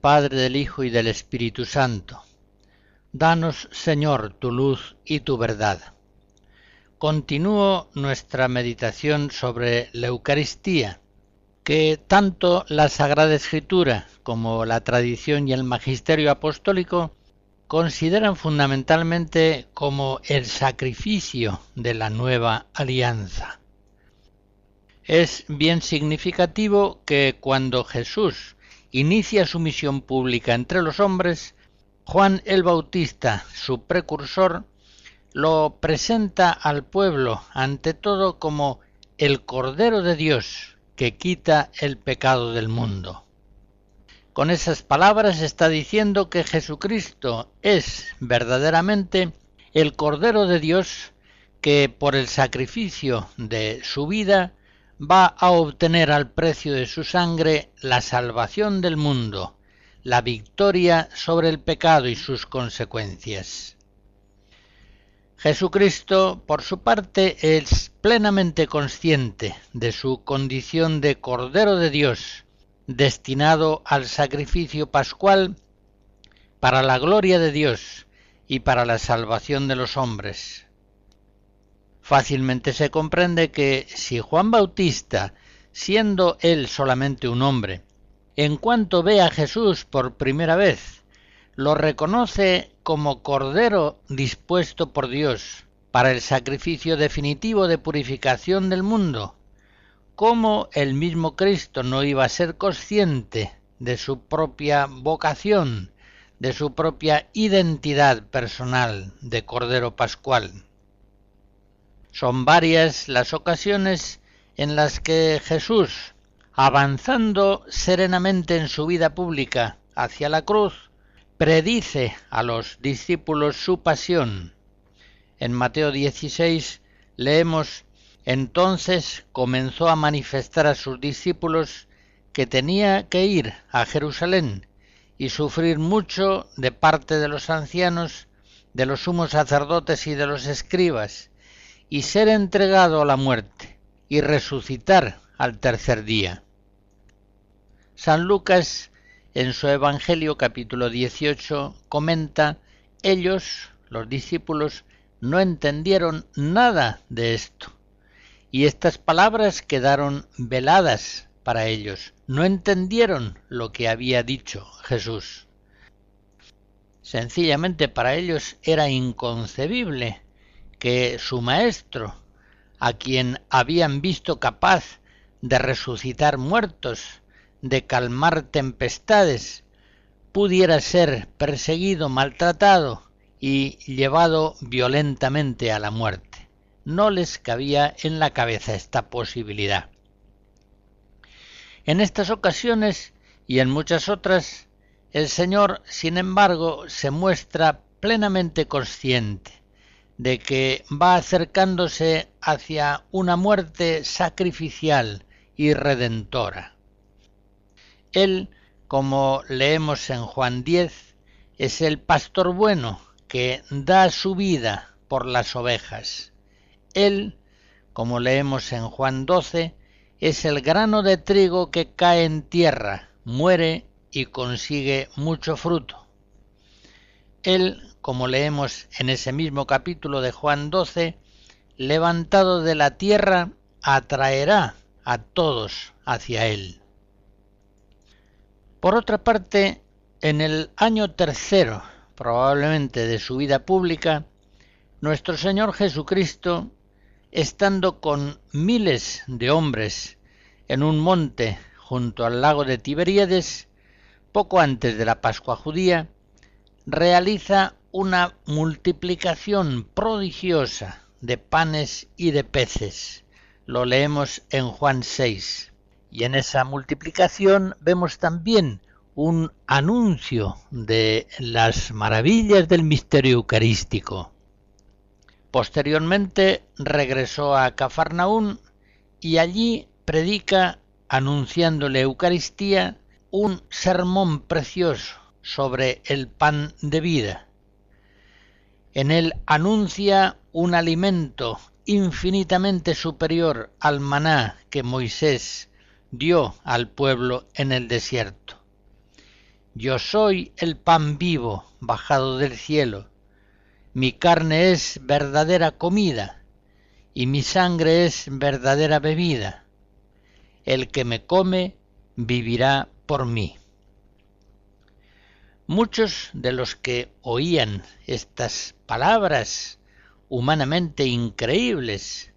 Padre, del Hijo y del Espíritu Santo. Danos, Señor, tu luz y tu verdad. Continúo nuestra meditación sobre la Eucaristía, que tanto la Sagrada Escritura como la tradición y el magisterio apostólico consideran fundamentalmente como el sacrificio de la nueva alianza. Es bien significativo que cuando Jesús inicia su misión pública entre los hombres, Juan el Bautista, su precursor, lo presenta al pueblo ante todo como el Cordero de Dios que quita el pecado del mundo. Con esas palabras está diciendo que Jesucristo es verdaderamente el Cordero de Dios que por el sacrificio de su vida va a obtener al precio de su sangre la salvación del mundo, la victoria sobre el pecado y sus consecuencias. Jesucristo, por su parte, es plenamente consciente de su condición de Cordero de Dios, destinado al sacrificio pascual para la gloria de Dios y para la salvación de los hombres. Fácilmente se comprende que si Juan Bautista, siendo él solamente un hombre, en cuanto ve a Jesús por primera vez, lo reconoce como Cordero dispuesto por Dios para el sacrificio definitivo de purificación del mundo, ¿cómo el mismo Cristo no iba a ser consciente de su propia vocación, de su propia identidad personal de Cordero Pascual? Son varias las ocasiones en las que Jesús, avanzando serenamente en su vida pública hacia la cruz, predice a los discípulos su pasión. En Mateo 16 leemos entonces comenzó a manifestar a sus discípulos que tenía que ir a Jerusalén y sufrir mucho de parte de los ancianos, de los sumos sacerdotes y de los escribas, y ser entregado a la muerte y resucitar al tercer día. San Lucas en su Evangelio capítulo 18 comenta, ellos, los discípulos, no entendieron nada de esto. Y estas palabras quedaron veladas para ellos. No entendieron lo que había dicho Jesús. Sencillamente para ellos era inconcebible que su maestro, a quien habían visto capaz de resucitar muertos, de calmar tempestades, pudiera ser perseguido, maltratado y llevado violentamente a la muerte. No les cabía en la cabeza esta posibilidad. En estas ocasiones y en muchas otras, el Señor, sin embargo, se muestra plenamente consciente de que va acercándose hacia una muerte sacrificial y redentora. Él, como leemos en Juan 10, es el pastor bueno que da su vida por las ovejas. Él, como leemos en Juan 12, es el grano de trigo que cae en tierra, muere y consigue mucho fruto. Él, como leemos en ese mismo capítulo de Juan 12, levantado de la tierra, atraerá a todos hacia él. Por otra parte, en el año tercero, probablemente de su vida pública, nuestro Señor Jesucristo, estando con miles de hombres en un monte junto al lago de Tiberíades, poco antes de la Pascua judía, realiza una multiplicación prodigiosa de panes y de peces. Lo leemos en Juan 6. Y en esa multiplicación vemos también un anuncio de las maravillas del misterio eucarístico. Posteriormente regresó a Cafarnaún y allí predica anunciando la Eucaristía un sermón precioso sobre el pan de vida. En él anuncia un alimento infinitamente superior al maná que Moisés dio al pueblo en el desierto. Yo soy el pan vivo bajado del cielo. Mi carne es verdadera comida y mi sangre es verdadera bebida. El que me come vivirá por mí. Muchos de los que oían estas palabras humanamente increíbles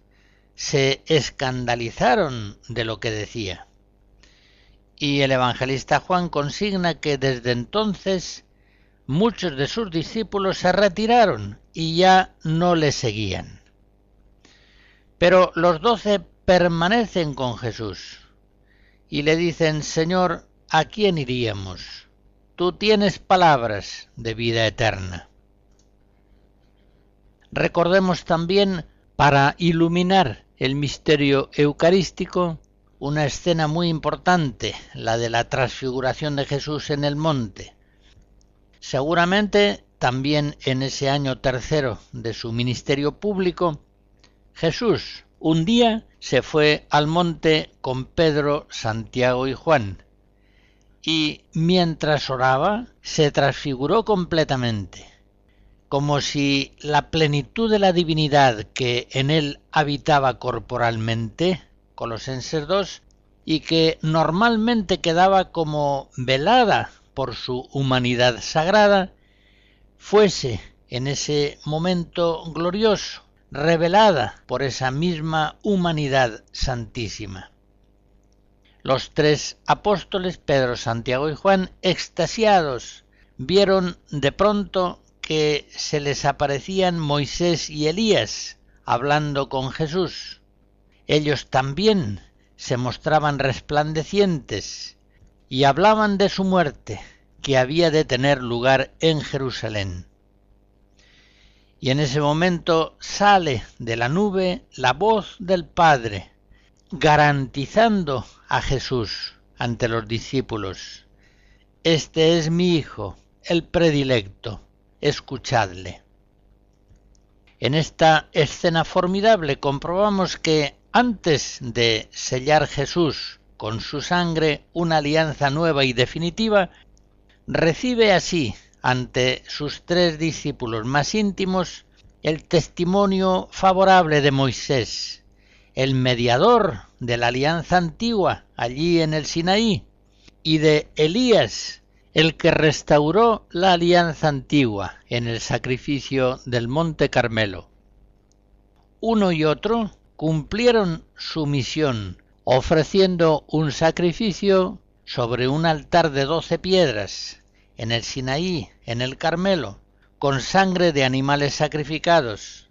se escandalizaron de lo que decía. Y el evangelista Juan consigna que desde entonces muchos de sus discípulos se retiraron y ya no le seguían. Pero los doce permanecen con Jesús y le dicen, Señor, ¿a quién iríamos? Tú tienes palabras de vida eterna. Recordemos también, para iluminar el misterio eucarístico, una escena muy importante, la de la transfiguración de Jesús en el monte. Seguramente también en ese año tercero de su ministerio público, Jesús un día se fue al monte con Pedro, Santiago y Juan, y mientras oraba se transfiguró completamente, como si la plenitud de la divinidad que en él habitaba corporalmente, Colosenses 2, y que normalmente quedaba como velada por su humanidad sagrada, fuese en ese momento glorioso revelada por esa misma humanidad santísima. Los tres apóstoles, Pedro, Santiago y Juan, extasiados, vieron de pronto que se les aparecían Moisés y Elías hablando con Jesús. Ellos también se mostraban resplandecientes y hablaban de su muerte, que había de tener lugar en Jerusalén. Y en ese momento sale de la nube la voz del Padre, garantizando a Jesús ante los discípulos, Este es mi Hijo, el predilecto, escuchadle. En esta escena formidable comprobamos que antes de sellar Jesús con su sangre una alianza nueva y definitiva, recibe así ante sus tres discípulos más íntimos el testimonio favorable de Moisés, el mediador de la alianza antigua allí en el Sinaí, y de Elías, el que restauró la alianza antigua en el sacrificio del Monte Carmelo. Uno y otro cumplieron su misión ofreciendo un sacrificio sobre un altar de doce piedras en el Sinaí, en el Carmelo, con sangre de animales sacrificados,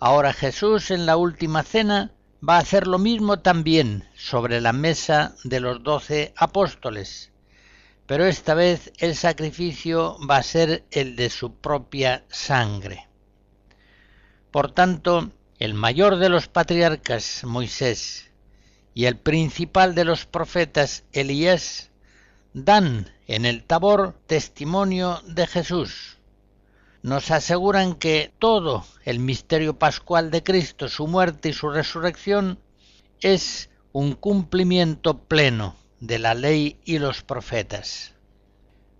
Ahora Jesús en la última cena va a hacer lo mismo también sobre la mesa de los doce apóstoles, pero esta vez el sacrificio va a ser el de su propia sangre. Por tanto, el mayor de los patriarcas, Moisés, y el principal de los profetas, Elías, dan en el tabor testimonio de Jesús nos aseguran que todo el misterio pascual de Cristo, su muerte y su resurrección, es un cumplimiento pleno de la ley y los profetas.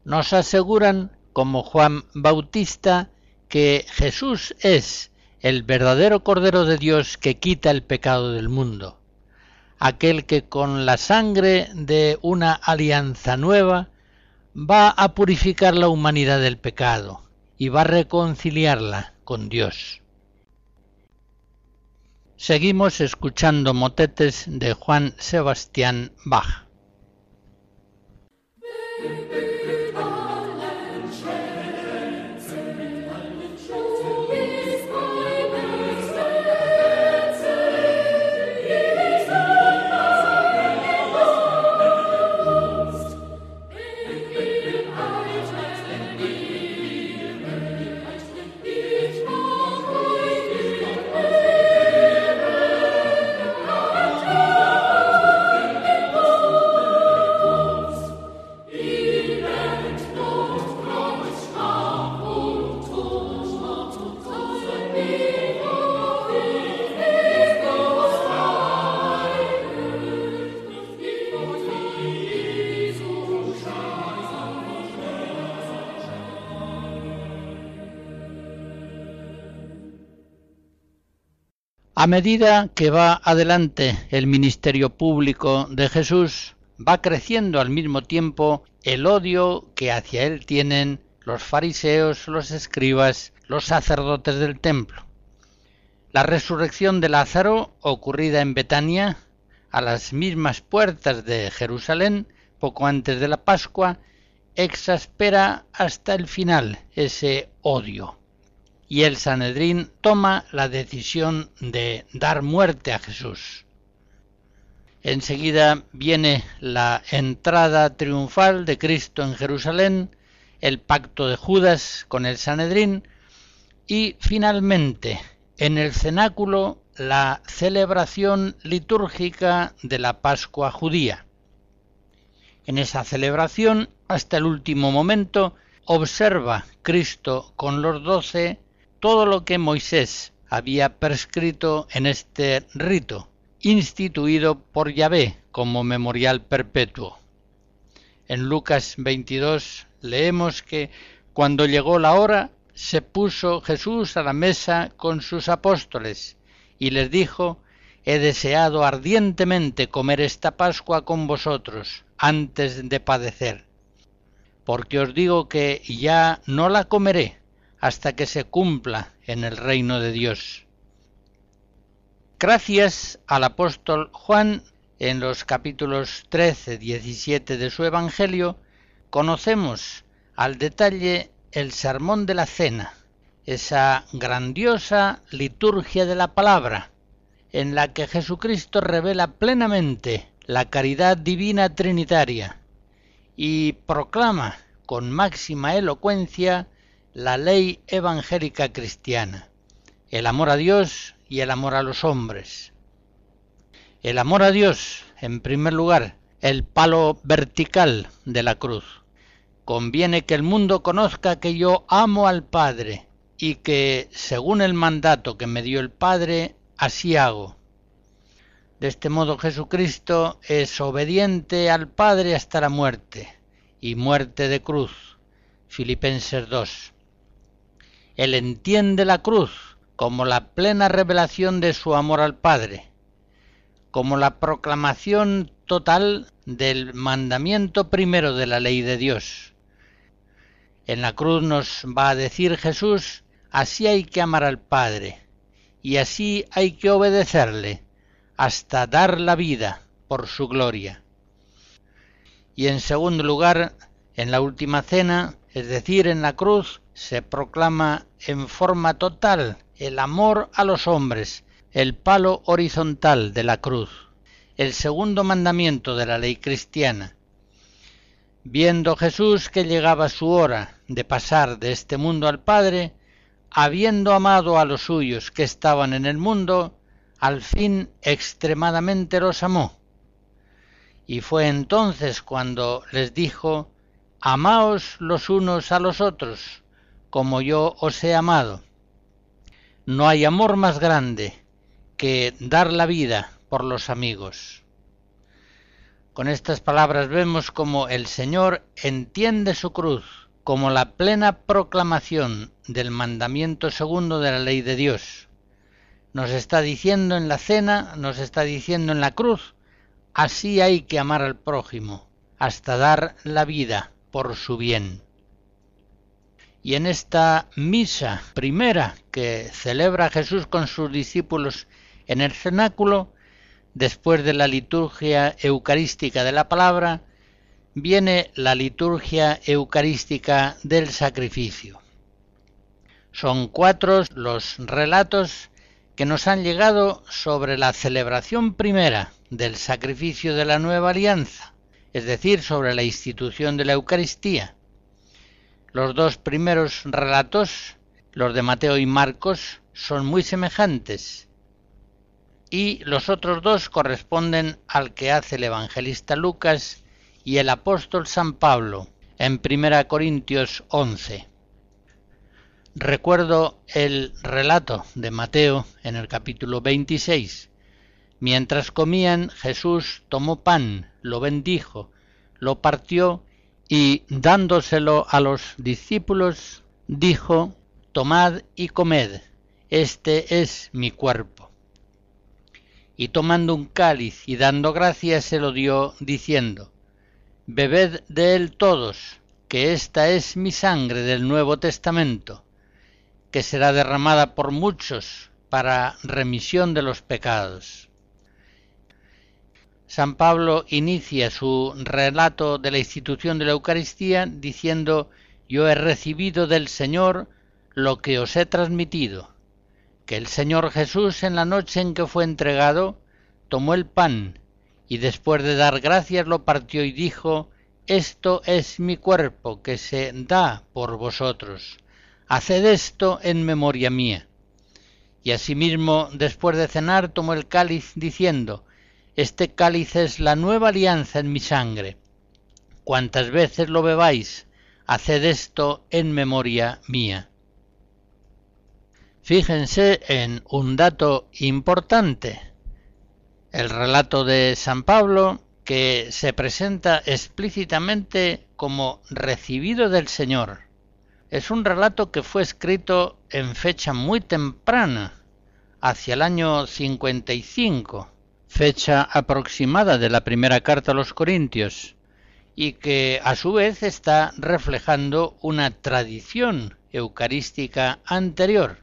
Nos aseguran, como Juan Bautista, que Jesús es el verdadero Cordero de Dios que quita el pecado del mundo, aquel que con la sangre de una alianza nueva va a purificar la humanidad del pecado, y va a reconciliarla con Dios. Seguimos escuchando motetes de Juan Sebastián Bach. A medida que va adelante el ministerio público de Jesús, va creciendo al mismo tiempo el odio que hacia él tienen los fariseos, los escribas, los sacerdotes del templo. La resurrección de Lázaro, ocurrida en Betania, a las mismas puertas de Jerusalén, poco antes de la Pascua, exaspera hasta el final ese odio y el Sanedrín toma la decisión de dar muerte a Jesús. Enseguida viene la entrada triunfal de Cristo en Jerusalén, el pacto de Judas con el Sanedrín y finalmente en el cenáculo la celebración litúrgica de la Pascua judía. En esa celebración, hasta el último momento, observa Cristo con los doce todo lo que Moisés había prescrito en este rito, instituido por Yahvé como memorial perpetuo. En Lucas 22 leemos que cuando llegó la hora, se puso Jesús a la mesa con sus apóstoles y les dijo, He deseado ardientemente comer esta Pascua con vosotros antes de padecer, porque os digo que ya no la comeré hasta que se cumpla en el reino de Dios. Gracias al apóstol Juan, en los capítulos 13, 17 de su Evangelio, conocemos al detalle el sermón de la cena, esa grandiosa liturgia de la palabra, en la que Jesucristo revela plenamente la caridad divina trinitaria y proclama con máxima elocuencia la ley evangélica cristiana, el amor a Dios y el amor a los hombres. El amor a Dios, en primer lugar, el palo vertical de la cruz. Conviene que el mundo conozca que yo amo al Padre y que, según el mandato que me dio el Padre, así hago. De este modo Jesucristo es obediente al Padre hasta la muerte y muerte de cruz. Filipenses 2. Él entiende la cruz como la plena revelación de su amor al Padre, como la proclamación total del mandamiento primero de la ley de Dios. En la cruz nos va a decir Jesús, así hay que amar al Padre, y así hay que obedecerle, hasta dar la vida por su gloria. Y en segundo lugar, en la última cena, es decir, en la cruz, se proclama en forma total el amor a los hombres, el palo horizontal de la cruz, el segundo mandamiento de la ley cristiana. Viendo Jesús que llegaba su hora de pasar de este mundo al Padre, habiendo amado a los suyos que estaban en el mundo, al fin extremadamente los amó. Y fue entonces cuando les dijo, Amaos los unos a los otros, como yo os he amado. No hay amor más grande que dar la vida por los amigos. Con estas palabras vemos como el Señor entiende su cruz como la plena proclamación del mandamiento segundo de la ley de Dios. Nos está diciendo en la cena, nos está diciendo en la cruz, así hay que amar al prójimo, hasta dar la vida por su bien. Y en esta misa primera que celebra Jesús con sus discípulos en el cenáculo, después de la liturgia eucarística de la palabra, viene la liturgia eucarística del sacrificio. Son cuatro los relatos que nos han llegado sobre la celebración primera del sacrificio de la nueva alianza, es decir, sobre la institución de la Eucaristía. Los dos primeros relatos, los de Mateo y Marcos, son muy semejantes y los otros dos corresponden al que hace el evangelista Lucas y el apóstol San Pablo en 1 Corintios 11. Recuerdo el relato de Mateo en el capítulo 26. Mientras comían, Jesús tomó pan, lo bendijo, lo partió y dándoselo a los discípulos, dijo, Tomad y comed, este es mi cuerpo. y tomando un cáliz y dando gracias se lo dio, diciendo, Bebed de él todos, que esta es mi sangre del Nuevo Testamento, que será derramada por muchos para remisión de los pecados. San Pablo inicia su relato de la institución de la Eucaristía diciendo, Yo he recibido del Señor lo que os he transmitido que el Señor Jesús en la noche en que fue entregado tomó el pan y después de dar gracias lo partió y dijo, Esto es mi cuerpo que se da por vosotros. Haced esto en memoria mía. Y asimismo, después de cenar, tomó el cáliz diciendo, Este cáliz es la nueva alianza en mi sangre. Cuantas veces lo bebáis, haced esto en memoria mía. Fíjense en un dato importante. El relato de San Pablo que se presenta explícitamente como recibido del Señor. Es un relato que fue escrito en fecha muy temprana, hacia el año 55, fecha aproximada de la primera carta a los Corintios, y que a su vez está reflejando una tradición eucarística anterior.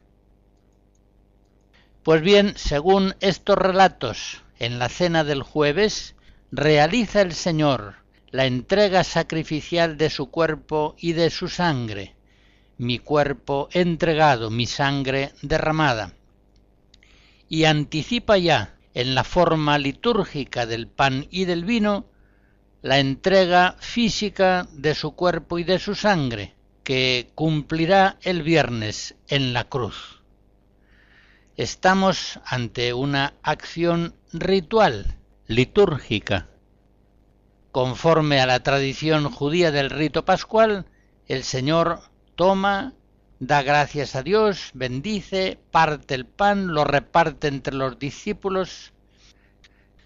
Pues bien, según estos relatos, en la cena del jueves, realiza el Señor la entrega sacrificial de su cuerpo y de su sangre, mi cuerpo entregado, mi sangre derramada, y anticipa ya en la forma litúrgica del pan y del vino la entrega física de su cuerpo y de su sangre, que cumplirá el viernes en la cruz. Estamos ante una acción ritual, litúrgica. Conforme a la tradición judía del rito pascual, el Señor toma, da gracias a Dios, bendice, parte el pan, lo reparte entre los discípulos.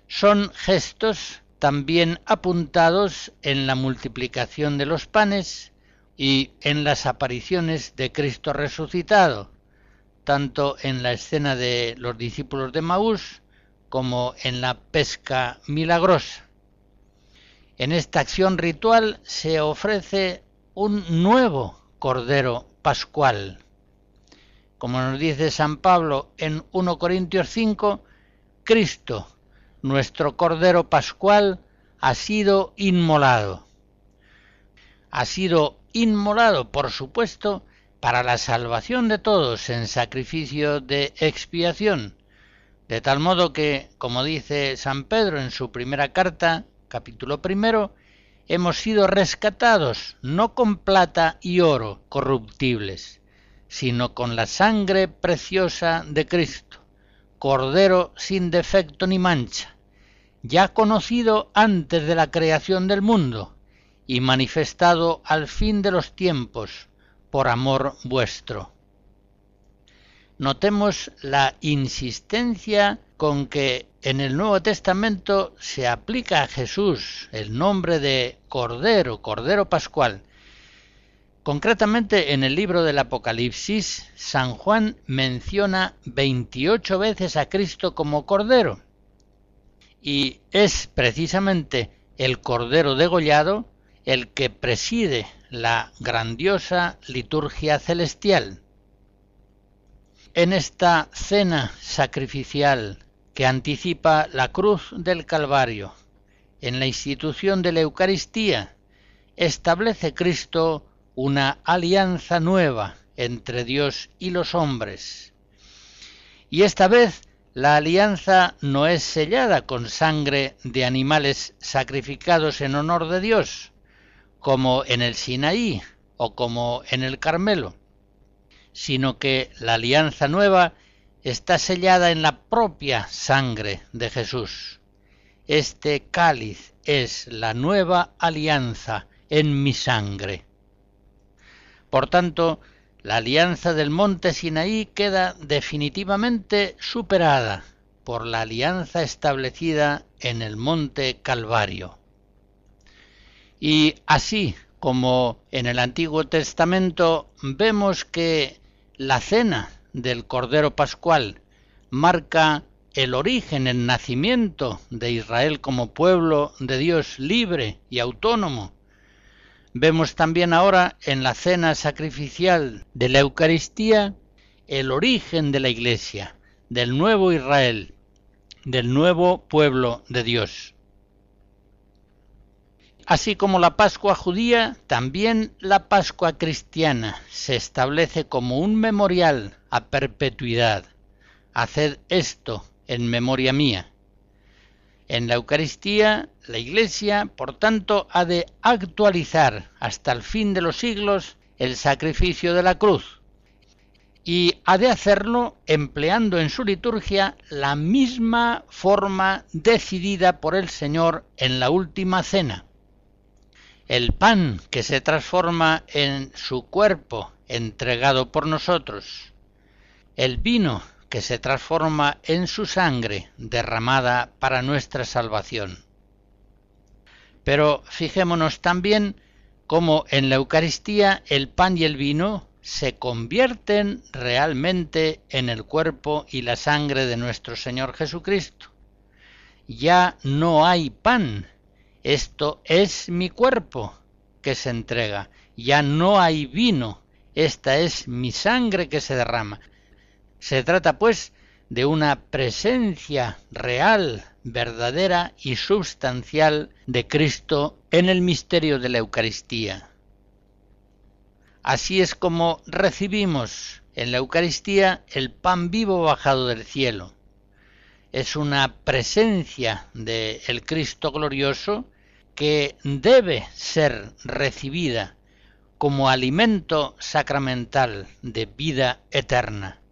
Son gestos también apuntados en la multiplicación de los panes y en las apariciones de Cristo resucitado, tanto en la escena de los discípulos de Maús como en la pesca milagrosa. En esta acción ritual se ofrece un nuevo Cordero Pascual. Como nos dice San Pablo en 1 Corintios 5, Cristo, nuestro Cordero Pascual, ha sido inmolado. Ha sido inmolado, por supuesto, para la salvación de todos en sacrificio de expiación, de tal modo que, como dice San Pedro en su primera carta, capítulo primero, hemos sido rescatados no con plata y oro corruptibles, sino con la sangre preciosa de Cristo, Cordero sin defecto ni mancha, ya conocido antes de la creación del mundo y manifestado al fin de los tiempos, por amor vuestro. Notemos la insistencia con que en el Nuevo Testamento se aplica a Jesús el nombre de Cordero, Cordero Pascual. Concretamente en el libro del Apocalipsis, San Juan menciona 28 veces a Cristo como Cordero. Y es precisamente el Cordero degollado el que preside la grandiosa liturgia celestial. En esta cena sacrificial que anticipa la cruz del Calvario, en la institución de la Eucaristía, establece Cristo una alianza nueva entre Dios y los hombres. Y esta vez la alianza no es sellada con sangre de animales sacrificados en honor de Dios, como en el Sinaí o como en el Carmelo, sino que la alianza nueva está sellada en la propia sangre de Jesús. Este cáliz es la nueva alianza en mi sangre. Por tanto, la alianza del monte Sinaí queda definitivamente superada por la alianza establecida en el monte Calvario. Y así como en el Antiguo Testamento vemos que la cena del Cordero Pascual marca el origen, el nacimiento de Israel como pueblo de Dios libre y autónomo. Vemos también ahora en la cena sacrificial de la Eucaristía el origen de la Iglesia, del nuevo Israel, del nuevo pueblo de Dios. Así como la Pascua judía, también la Pascua cristiana se establece como un memorial a perpetuidad. Haced esto en memoria mía. En la Eucaristía, la Iglesia, por tanto, ha de actualizar hasta el fin de los siglos el sacrificio de la cruz y ha de hacerlo empleando en su liturgia la misma forma decidida por el Señor en la última cena. El pan que se transforma en su cuerpo entregado por nosotros, el vino que se transforma en su sangre derramada para nuestra salvación. Pero fijémonos también cómo en la Eucaristía el pan y el vino se convierten realmente en el cuerpo y la sangre de nuestro Señor Jesucristo. Ya no hay pan, esto es mi cuerpo que se entrega, ya no hay vino, esta es mi sangre que se derrama. Se trata, pues, de una presencia real, verdadera y sustancial de Cristo en el misterio de la Eucaristía. Así es como recibimos en la Eucaristía el pan vivo bajado del cielo. Es una presencia del el Cristo glorioso que debe ser recibida como alimento sacramental de vida eterna.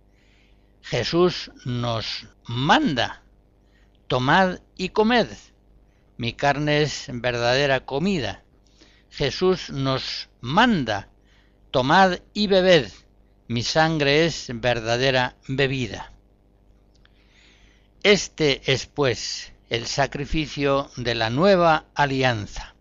Jesús nos manda, tomad y comed, mi carne es verdadera comida. Jesús nos manda, tomad y bebed, mi sangre es verdadera bebida. Este es pues el sacrificio de la nueva alianza.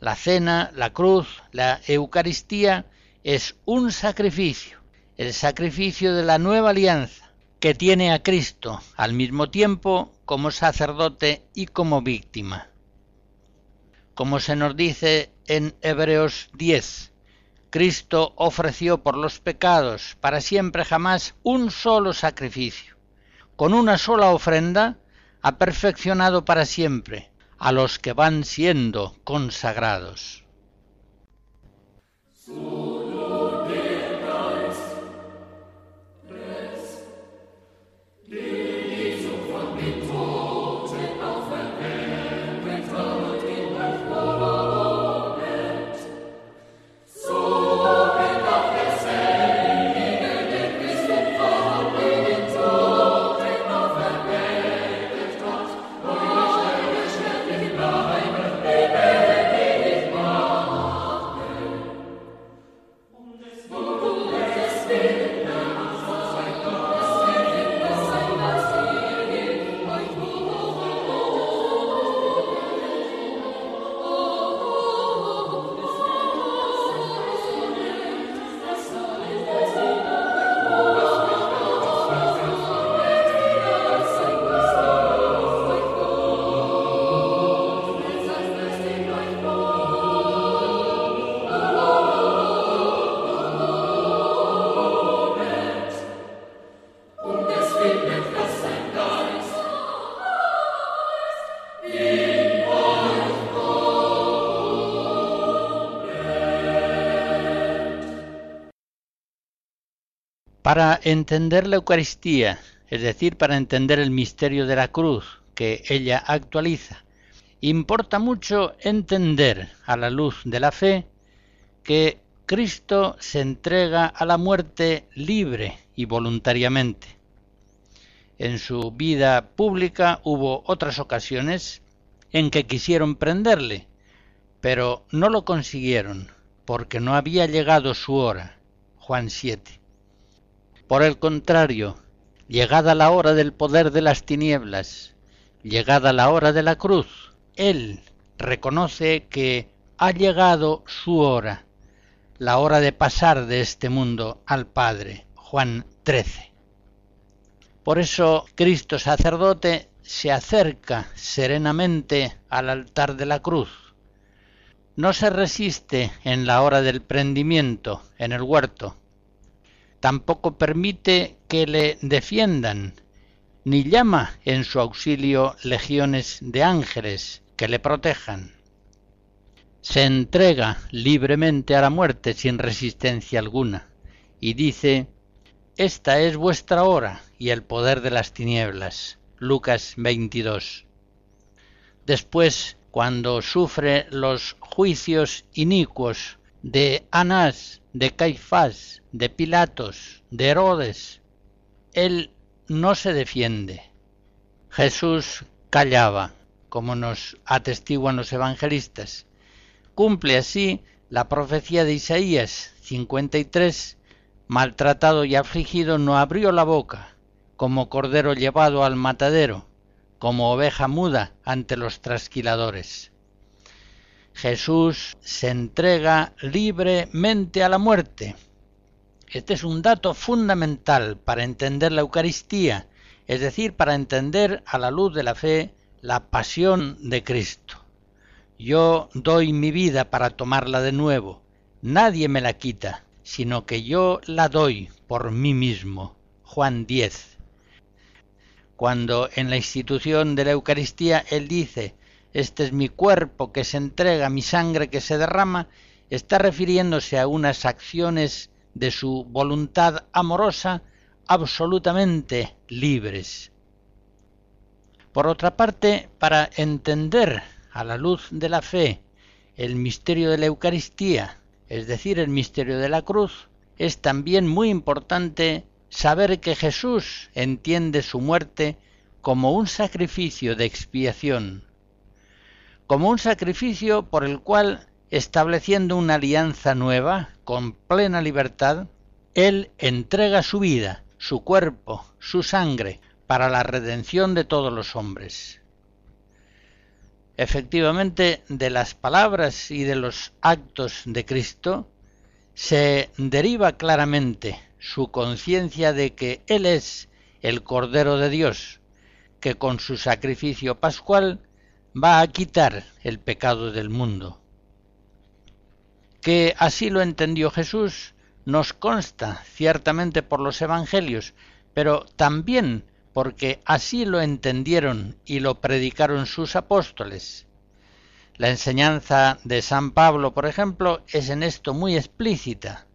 La cena, la cruz, la Eucaristía es un sacrificio el sacrificio de la nueva alianza, que tiene a Cristo al mismo tiempo como sacerdote y como víctima. Como se nos dice en Hebreos 10, Cristo ofreció por los pecados para siempre jamás un solo sacrificio. Con una sola ofrenda ha perfeccionado para siempre a los que van siendo consagrados. Para entender la Eucaristía, es decir, para entender el misterio de la cruz que ella actualiza, importa mucho entender a la luz de la fe que Cristo se entrega a la muerte libre y voluntariamente. En su vida pública hubo otras ocasiones en que quisieron prenderle, pero no lo consiguieron porque no había llegado su hora. Juan 7. Por el contrario, llegada la hora del poder de las tinieblas, llegada la hora de la cruz, Él reconoce que ha llegado su hora, la hora de pasar de este mundo al Padre. Juan 13. Por eso Cristo sacerdote se acerca serenamente al altar de la cruz. No se resiste en la hora del prendimiento en el huerto. Tampoco permite que le defiendan, ni llama en su auxilio legiones de ángeles que le protejan. Se entrega libremente a la muerte sin resistencia alguna y dice, Esta es vuestra hora y el poder de las tinieblas. Lucas 22. Después, cuando sufre los juicios inicuos de Anás, de Caifás, de Pilatos, de Herodes, él no se defiende. Jesús callaba, como nos atestiguan los evangelistas. Cumple así la profecía de Isaías 53, maltratado y afligido, no abrió la boca, como cordero llevado al matadero, como oveja muda ante los trasquiladores. Jesús se entrega libremente a la muerte. Este es un dato fundamental para entender la Eucaristía, es decir, para entender a la luz de la fe la pasión de Cristo. Yo doy mi vida para tomarla de nuevo. Nadie me la quita, sino que yo la doy por mí mismo. Juan 10. Cuando en la institución de la Eucaristía Él dice, este es mi cuerpo que se entrega, mi sangre que se derrama, está refiriéndose a unas acciones de su voluntad amorosa absolutamente libres. Por otra parte, para entender a la luz de la fe el misterio de la Eucaristía, es decir, el misterio de la cruz, es también muy importante saber que Jesús entiende su muerte como un sacrificio de expiación, como un sacrificio por el cual, estableciendo una alianza nueva, con plena libertad, Él entrega su vida, su cuerpo, su sangre, para la redención de todos los hombres. Efectivamente, de las palabras y de los actos de Cristo se deriva claramente su conciencia de que Él es el Cordero de Dios, que con su sacrificio pascual va a quitar el pecado del mundo. Que así lo entendió Jesús nos consta ciertamente por los Evangelios, pero también porque así lo entendieron y lo predicaron sus apóstoles. La enseñanza de San Pablo, por ejemplo, es en esto muy explícita.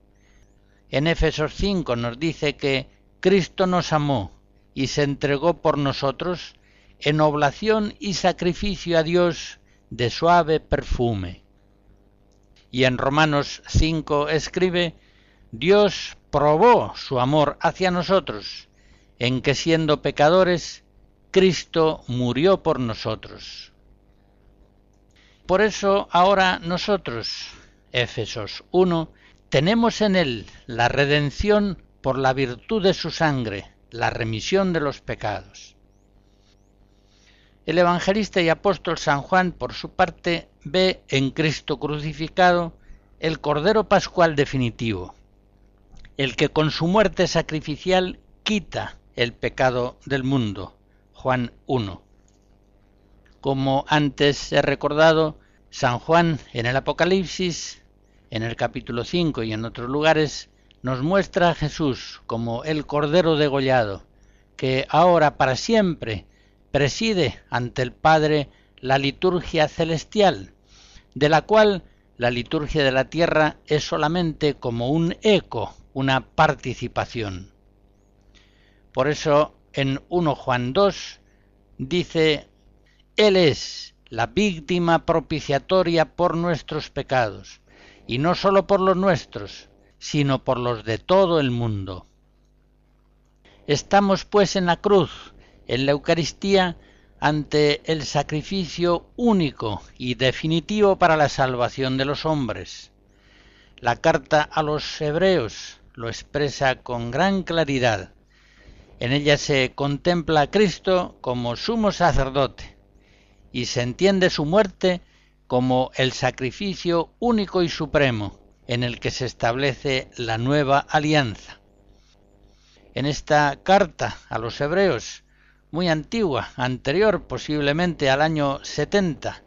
En Éfesos 5 nos dice que Cristo nos amó y se entregó por nosotros en oblación y sacrificio a Dios de suave perfume. Y en Romanos 5 escribe, Dios probó su amor hacia nosotros, en que siendo pecadores, Cristo murió por nosotros. Por eso ahora nosotros, Éfesos 1, tenemos en él la redención por la virtud de su sangre, la remisión de los pecados. El evangelista y apóstol San Juan, por su parte, ve en Cristo crucificado el Cordero Pascual definitivo, el que con su muerte sacrificial quita el pecado del mundo. Juan 1. Como antes he recordado, San Juan en el Apocalipsis, en el capítulo 5 y en otros lugares, nos muestra a Jesús como el Cordero degollado, que ahora para siempre preside ante el Padre la liturgia celestial, de la cual la liturgia de la tierra es solamente como un eco, una participación. Por eso en 1 Juan 2 dice, Él es la víctima propiciatoria por nuestros pecados, y no sólo por los nuestros, sino por los de todo el mundo. Estamos pues en la cruz, en la Eucaristía, ante el sacrificio único y definitivo para la salvación de los hombres. La carta a los hebreos lo expresa con gran claridad. En ella se contempla a Cristo como sumo sacerdote y se entiende su muerte como el sacrificio único y supremo en el que se establece la nueva alianza. En esta carta a los hebreos, muy antigua, anterior posiblemente al año 70,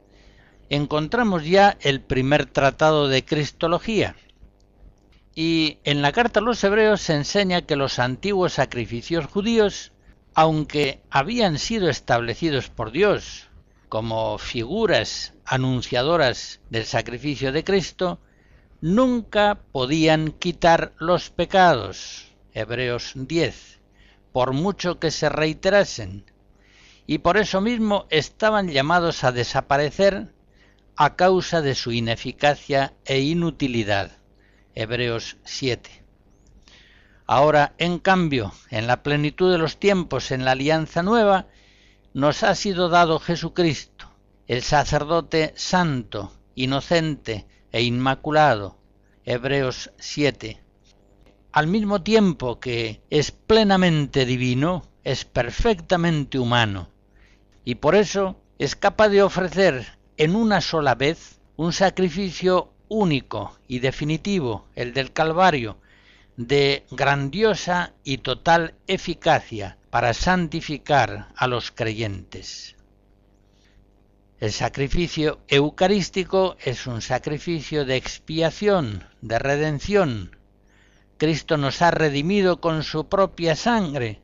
encontramos ya el primer tratado de Cristología. Y en la carta a los hebreos se enseña que los antiguos sacrificios judíos, aunque habían sido establecidos por Dios como figuras anunciadoras del sacrificio de Cristo, nunca podían quitar los pecados. Hebreos 10, por mucho que se reiterasen, y por eso mismo estaban llamados a desaparecer a causa de su ineficacia e inutilidad. Hebreos 7. Ahora, en cambio, en la plenitud de los tiempos, en la alianza nueva, nos ha sido dado Jesucristo, el sacerdote santo, inocente e inmaculado. Hebreos 7. Al mismo tiempo que es plenamente divino, es perfectamente humano, y por eso es capaz de ofrecer en una sola vez un sacrificio único y definitivo, el del Calvario, de grandiosa y total eficacia para santificar a los creyentes. El sacrificio eucarístico es un sacrificio de expiación, de redención. Cristo nos ha redimido con su propia sangre,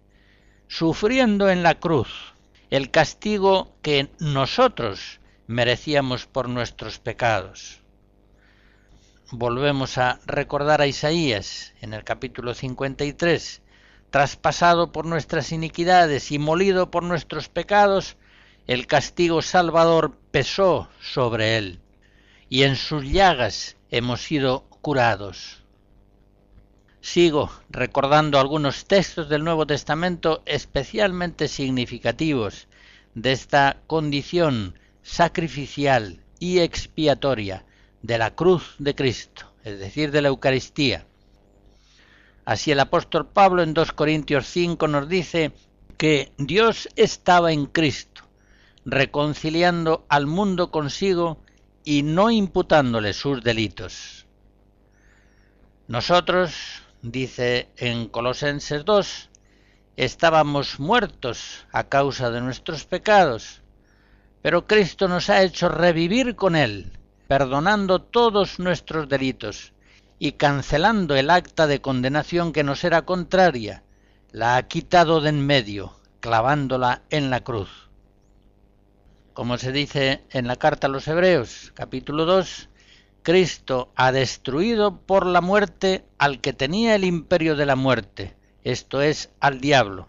sufriendo en la cruz el castigo que nosotros merecíamos por nuestros pecados. Volvemos a recordar a Isaías en el capítulo 53, traspasado por nuestras iniquidades y molido por nuestros pecados, el castigo salvador pesó sobre él, y en sus llagas hemos sido curados. Sigo recordando algunos textos del Nuevo Testamento especialmente significativos de esta condición sacrificial y expiatoria de la cruz de Cristo, es decir, de la Eucaristía. Así el apóstol Pablo en 2 Corintios 5 nos dice que Dios estaba en Cristo, reconciliando al mundo consigo y no imputándole sus delitos. Nosotros, dice en Colosenses 2, estábamos muertos a causa de nuestros pecados, pero Cristo nos ha hecho revivir con Él, perdonando todos nuestros delitos y cancelando el acta de condenación que nos era contraria, la ha quitado de en medio, clavándola en la cruz. Como se dice en la carta a los Hebreos, capítulo 2, Cristo ha destruido por la muerte al que tenía el imperio de la muerte, esto es, al diablo.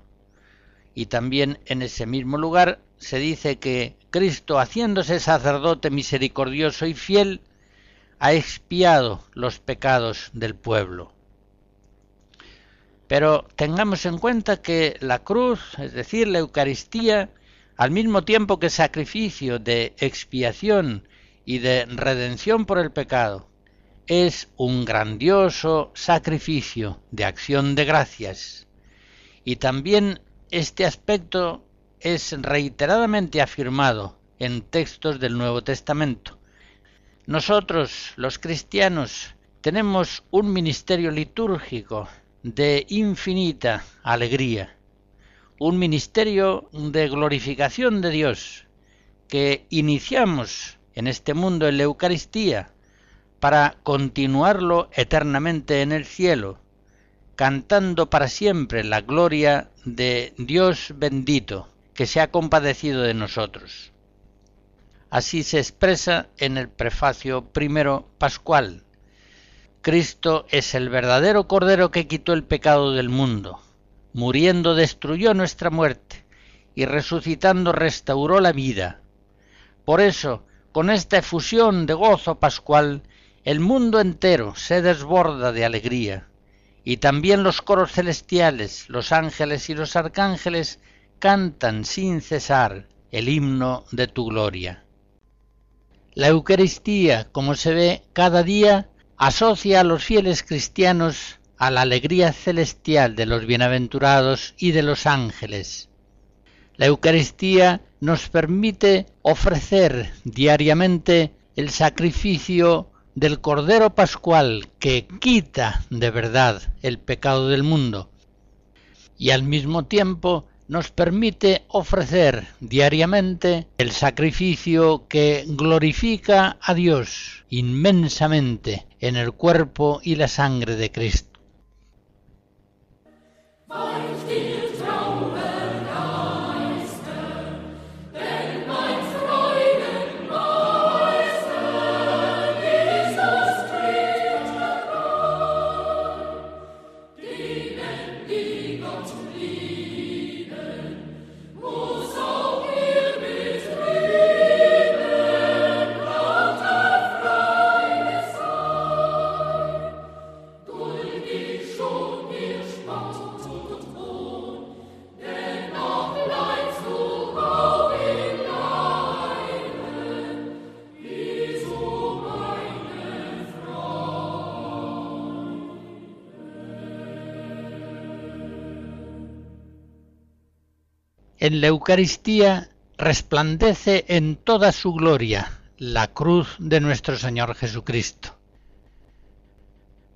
Y también en ese mismo lugar se dice que Cristo, haciéndose sacerdote misericordioso y fiel, ha expiado los pecados del pueblo. Pero tengamos en cuenta que la cruz, es decir, la Eucaristía, al mismo tiempo que sacrificio de expiación y de redención por el pecado, es un grandioso sacrificio de acción de gracias. Y también este aspecto es reiteradamente afirmado en textos del Nuevo Testamento. Nosotros, los cristianos, tenemos un ministerio litúrgico de infinita alegría, un ministerio de glorificación de Dios que iniciamos en este mundo en la Eucaristía para continuarlo eternamente en el cielo, cantando para siempre la gloria de Dios bendito que se ha compadecido de nosotros. Así se expresa en el prefacio primero pascual. Cristo es el verdadero Cordero que quitó el pecado del mundo. Muriendo destruyó nuestra muerte y resucitando restauró la vida. Por eso, con esta efusión de gozo pascual, el mundo entero se desborda de alegría, y también los coros celestiales, los ángeles y los arcángeles cantan sin cesar el himno de tu gloria. La Eucaristía, como se ve cada día, asocia a los fieles cristianos a la alegría celestial de los bienaventurados y de los ángeles. La Eucaristía nos permite ofrecer diariamente el sacrificio del Cordero Pascual que quita de verdad el pecado del mundo y al mismo tiempo nos permite ofrecer diariamente el sacrificio que glorifica a Dios inmensamente en el cuerpo y la sangre de Cristo. En la Eucaristía resplandece en toda su gloria la cruz de nuestro Señor Jesucristo.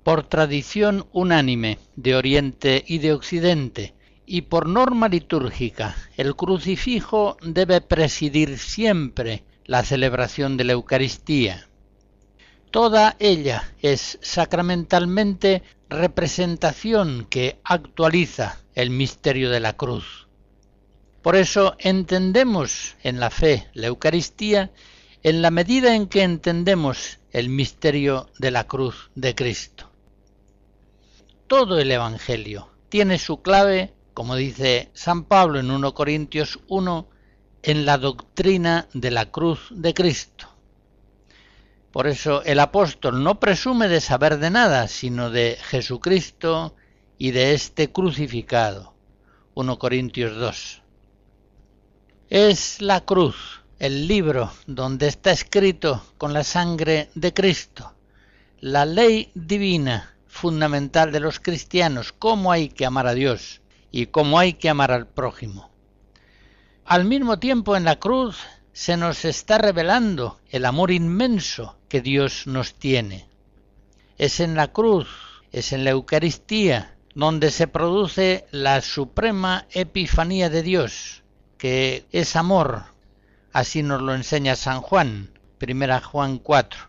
Por tradición unánime de Oriente y de Occidente, y por norma litúrgica, el crucifijo debe presidir siempre la celebración de la Eucaristía. Toda ella es sacramentalmente representación que actualiza el misterio de la cruz. Por eso entendemos en la fe la Eucaristía en la medida en que entendemos el misterio de la cruz de Cristo. Todo el Evangelio tiene su clave, como dice San Pablo en 1 Corintios 1, en la doctrina de la cruz de Cristo. Por eso el apóstol no presume de saber de nada, sino de Jesucristo y de este crucificado. 1 Corintios 2. Es la cruz, el libro donde está escrito con la sangre de Cristo, la ley divina fundamental de los cristianos, cómo hay que amar a Dios y cómo hay que amar al prójimo. Al mismo tiempo en la cruz se nos está revelando el amor inmenso que Dios nos tiene. Es en la cruz, es en la Eucaristía, donde se produce la suprema epifanía de Dios, que es amor, así nos lo enseña San Juan, primera Juan 4.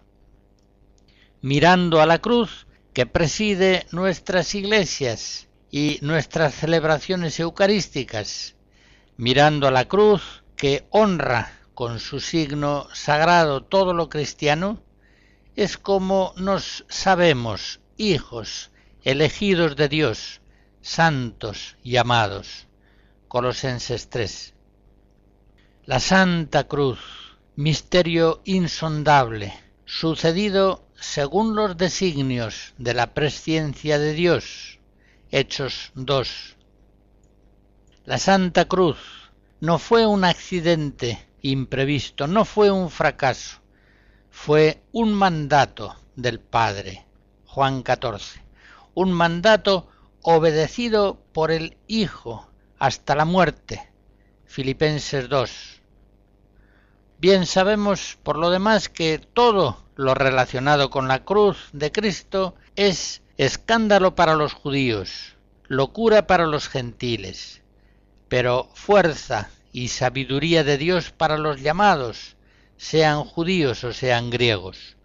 Mirando a la cruz que preside nuestras iglesias y nuestras celebraciones eucarísticas, mirando a la cruz que honra con su signo sagrado todo lo cristiano, es como nos sabemos hijos, elegidos de Dios, santos y amados. Colosenses 3. La Santa Cruz, misterio insondable, sucedido según los designios de la presciencia de Dios. Hechos 2. La Santa Cruz no fue un accidente imprevisto, no fue un fracaso, fue un mandato del Padre. Juan 14. Un mandato obedecido por el Hijo hasta la muerte. Filipenses 2. Bien sabemos, por lo demás, que todo lo relacionado con la cruz de Cristo es escándalo para los judíos, locura para los gentiles, pero fuerza y sabiduría de Dios para los llamados, sean judíos o sean griegos.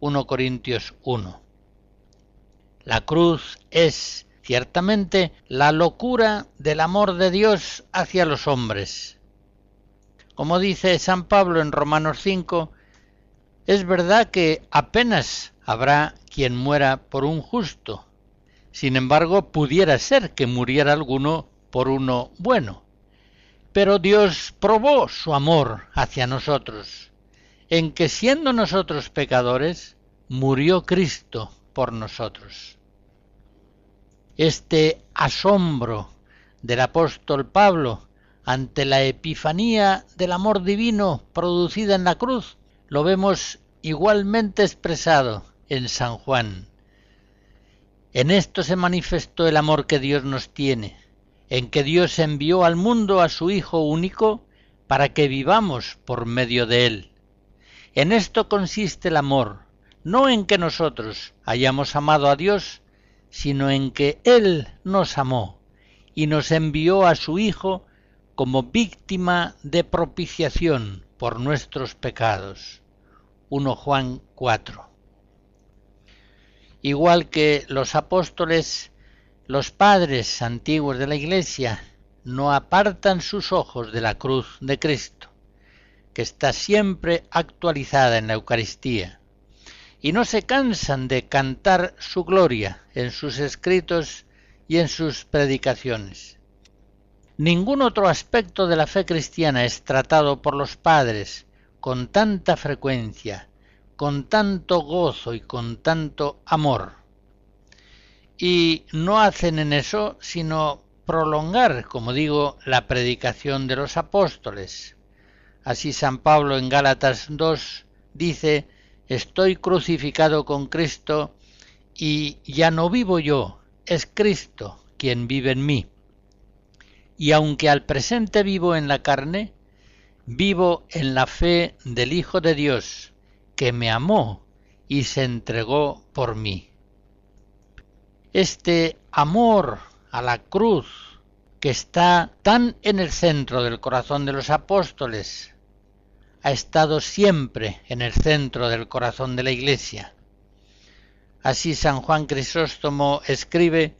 1 Corintios 1. La cruz es ciertamente la locura del amor de Dios hacia los hombres, como dice San Pablo en Romanos 5, es verdad que apenas habrá quien muera por un justo. Sin embargo, pudiera ser que muriera alguno por uno bueno. Pero Dios probó su amor hacia nosotros, en que siendo nosotros pecadores, murió Cristo por nosotros. Este asombro del apóstol Pablo ante la epifanía del amor divino producida en la cruz, lo vemos igualmente expresado en San Juan. En esto se manifestó el amor que Dios nos tiene, en que Dios envió al mundo a su Hijo único para que vivamos por medio de él. En esto consiste el amor, no en que nosotros hayamos amado a Dios, sino en que Él nos amó y nos envió a su Hijo como víctima de propiciación por nuestros pecados. 1 Juan 4. Igual que los apóstoles, los padres antiguos de la Iglesia no apartan sus ojos de la cruz de Cristo, que está siempre actualizada en la Eucaristía, y no se cansan de cantar su gloria en sus escritos y en sus predicaciones. Ningún otro aspecto de la fe cristiana es tratado por los padres con tanta frecuencia, con tanto gozo y con tanto amor. Y no hacen en eso sino prolongar, como digo, la predicación de los apóstoles. Así San Pablo en Gálatas 2 dice, estoy crucificado con Cristo y ya no vivo yo, es Cristo quien vive en mí y aunque al presente vivo en la carne, vivo en la fe del Hijo de Dios, que me amó y se entregó por mí. Este amor a la cruz, que está tan en el centro del corazón de los apóstoles, ha estado siempre en el centro del corazón de la Iglesia. Así San Juan Crisóstomo escribe,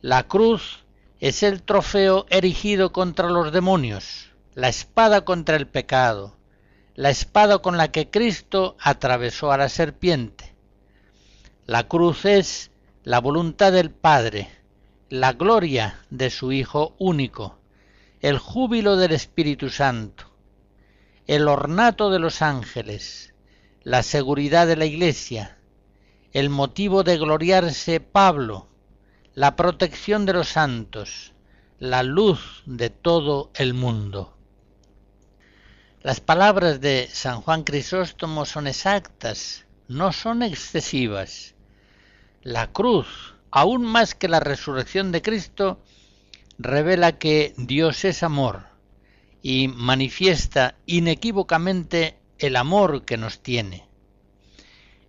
la cruz es el trofeo erigido contra los demonios, la espada contra el pecado, la espada con la que Cristo atravesó a la serpiente. La cruz es la voluntad del Padre, la gloria de su Hijo único, el júbilo del Espíritu Santo, el ornato de los ángeles, la seguridad de la Iglesia, el motivo de gloriarse Pablo, la protección de los santos, la luz de todo el mundo. Las palabras de San Juan Crisóstomo son exactas, no son excesivas. La cruz, aún más que la resurrección de Cristo, revela que Dios es amor y manifiesta inequívocamente el amor que nos tiene.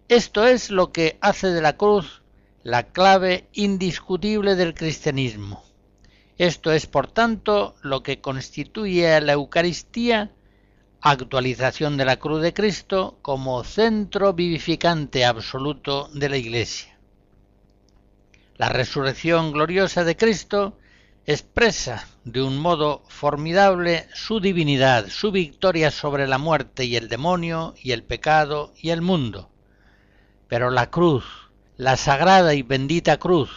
Esto es lo que hace de la cruz la clave indiscutible del cristianismo. Esto es, por tanto, lo que constituye a la Eucaristía, actualización de la cruz de Cristo, como centro vivificante absoluto de la Iglesia. La resurrección gloriosa de Cristo expresa de un modo formidable su divinidad, su victoria sobre la muerte y el demonio y el pecado y el mundo. Pero la cruz, la sagrada y bendita cruz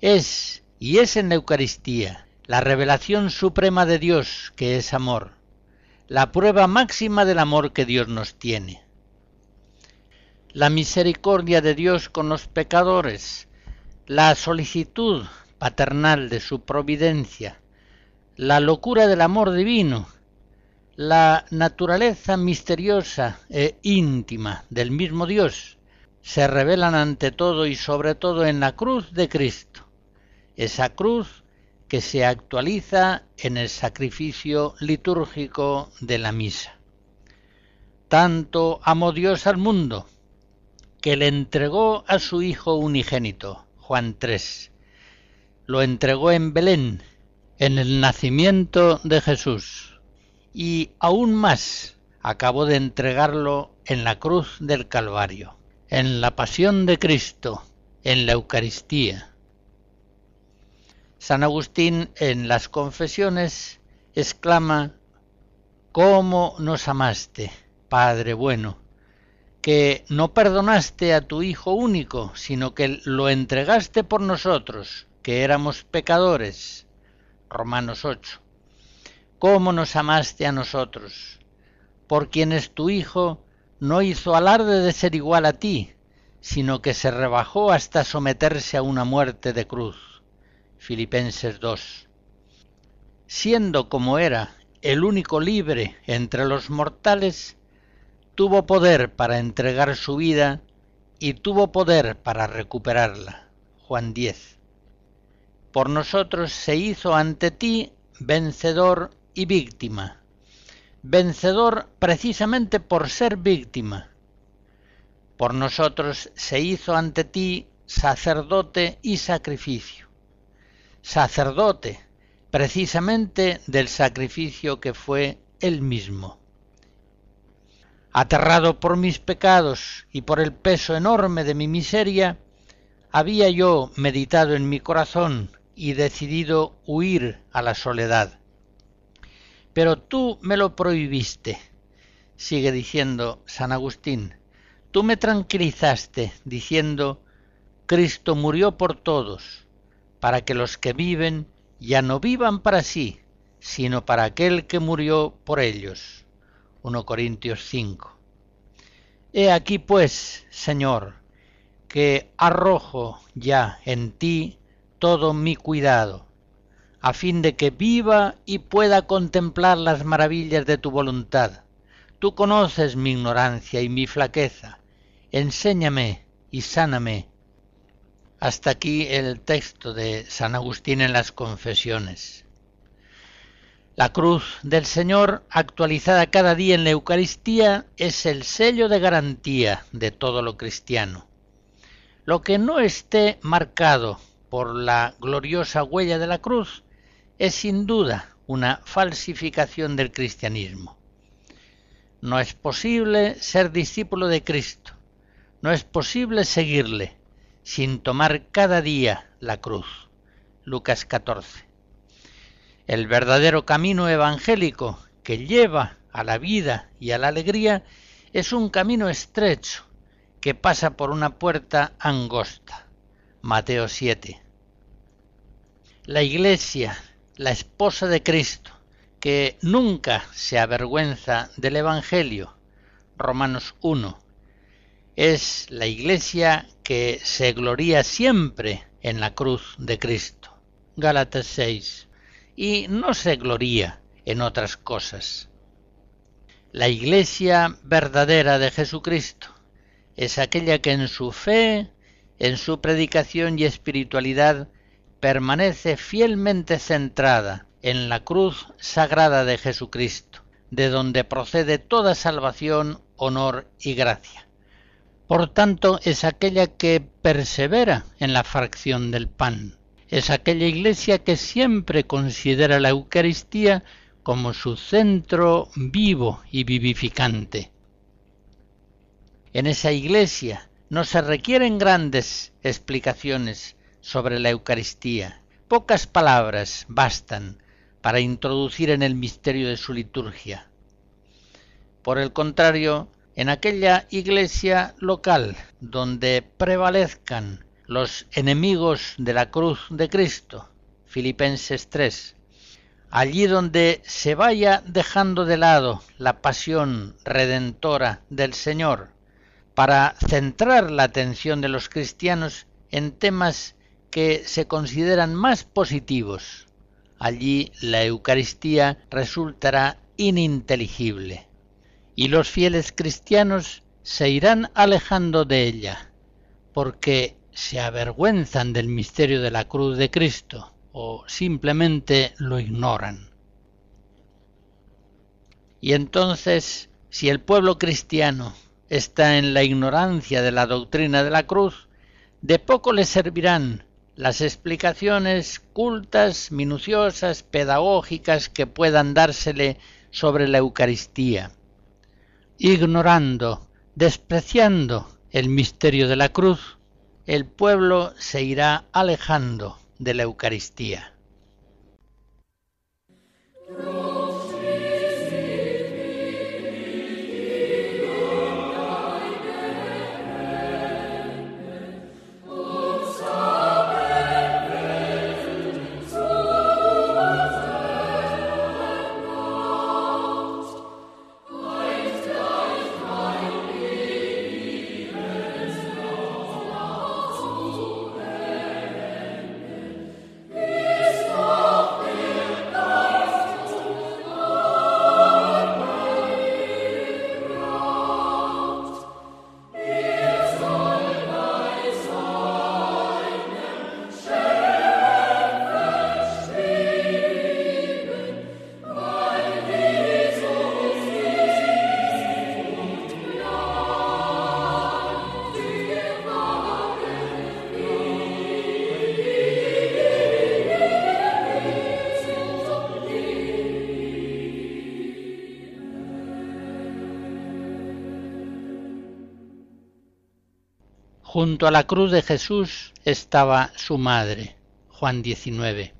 es y es en la Eucaristía la revelación suprema de Dios que es amor, la prueba máxima del amor que Dios nos tiene. La misericordia de Dios con los pecadores, la solicitud paternal de su providencia, la locura del amor divino, la naturaleza misteriosa e íntima del mismo Dios, se revelan ante todo y sobre todo en la cruz de Cristo, esa cruz que se actualiza en el sacrificio litúrgico de la misa. Tanto amó Dios al mundo, que le entregó a su Hijo unigénito, Juan 3. Lo entregó en Belén, en el nacimiento de Jesús, y aún más acabó de entregarlo en la cruz del Calvario en la pasión de Cristo, en la Eucaristía. San Agustín en las confesiones exclama, ¿Cómo nos amaste, Padre bueno, que no perdonaste a tu Hijo único, sino que lo entregaste por nosotros, que éramos pecadores? Romanos 8. ¿Cómo nos amaste a nosotros? Por quien es tu Hijo, no hizo alarde de ser igual a ti, sino que se rebajó hasta someterse a una muerte de cruz. Filipenses 2. Siendo como era el único libre entre los mortales, tuvo poder para entregar su vida y tuvo poder para recuperarla. Juan 10. Por nosotros se hizo ante ti vencedor y víctima vencedor precisamente por ser víctima. Por nosotros se hizo ante ti sacerdote y sacrificio. Sacerdote, precisamente del sacrificio que fue él mismo. Aterrado por mis pecados y por el peso enorme de mi miseria, había yo meditado en mi corazón y decidido huir a la soledad. Pero tú me lo prohibiste, sigue diciendo San Agustín. Tú me tranquilizaste diciendo, Cristo murió por todos, para que los que viven ya no vivan para sí, sino para aquel que murió por ellos. 1 Corintios 5. He aquí pues, Señor, que arrojo ya en ti todo mi cuidado, a fin de que viva y pueda contemplar las maravillas de tu voluntad. Tú conoces mi ignorancia y mi flaqueza. Enséñame y sáname. Hasta aquí el texto de San Agustín en las confesiones. La cruz del Señor, actualizada cada día en la Eucaristía, es el sello de garantía de todo lo cristiano. Lo que no esté marcado por la gloriosa huella de la cruz es sin duda una falsificación del cristianismo. No es posible ser discípulo de Cristo, no es posible seguirle sin tomar cada día la cruz. Lucas 14. El verdadero camino evangélico que lleva a la vida y a la alegría es un camino estrecho que pasa por una puerta angosta. Mateo 7. La Iglesia, la esposa de Cristo, que nunca se avergüenza del Evangelio. Romanos 1. Es la Iglesia que se gloría siempre en la cruz de Cristo. Gálatas 6 y no se gloría en otras cosas. La iglesia verdadera de Jesucristo es aquella que en su fe, en su predicación y espiritualidad permanece fielmente centrada en la cruz sagrada de Jesucristo, de donde procede toda salvación, honor y gracia. Por tanto, es aquella que persevera en la fracción del pan, es aquella iglesia que siempre considera la Eucaristía como su centro vivo y vivificante. En esa iglesia no se requieren grandes explicaciones sobre la Eucaristía. Pocas palabras bastan para introducir en el misterio de su liturgia. Por el contrario, en aquella iglesia local donde prevalezcan los enemigos de la cruz de Cristo, Filipenses 3. Allí donde se vaya dejando de lado la pasión redentora del Señor, para centrar la atención de los cristianos en temas que se consideran más positivos, allí la Eucaristía resultará ininteligible, y los fieles cristianos se irán alejando de ella, porque se avergüenzan del misterio de la cruz de Cristo o simplemente lo ignoran. Y entonces, si el pueblo cristiano está en la ignorancia de la doctrina de la cruz, de poco le servirán las explicaciones cultas, minuciosas, pedagógicas que puedan dársele sobre la Eucaristía. Ignorando, despreciando el misterio de la cruz, el pueblo se irá alejando de la Eucaristía. Junto a la cruz de Jesús estaba su madre, Juan 19.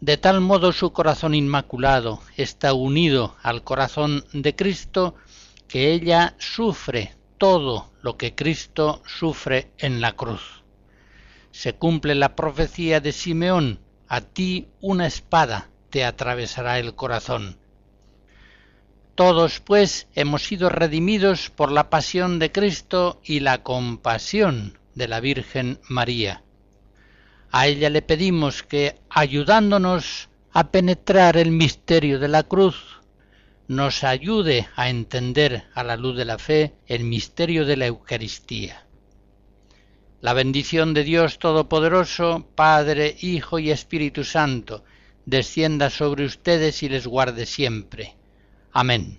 De tal modo su corazón inmaculado está unido al corazón de Cristo que ella sufre todo lo que Cristo sufre en la cruz. Se cumple la profecía de Simeón, a ti una espada te atravesará el corazón. Todos, pues, hemos sido redimidos por la pasión de Cristo y la compasión de la Virgen María. A ella le pedimos que, ayudándonos a penetrar el misterio de la cruz, nos ayude a entender a la luz de la fe el misterio de la Eucaristía. La bendición de Dios Todopoderoso, Padre, Hijo y Espíritu Santo, descienda sobre ustedes y les guarde siempre. Amen.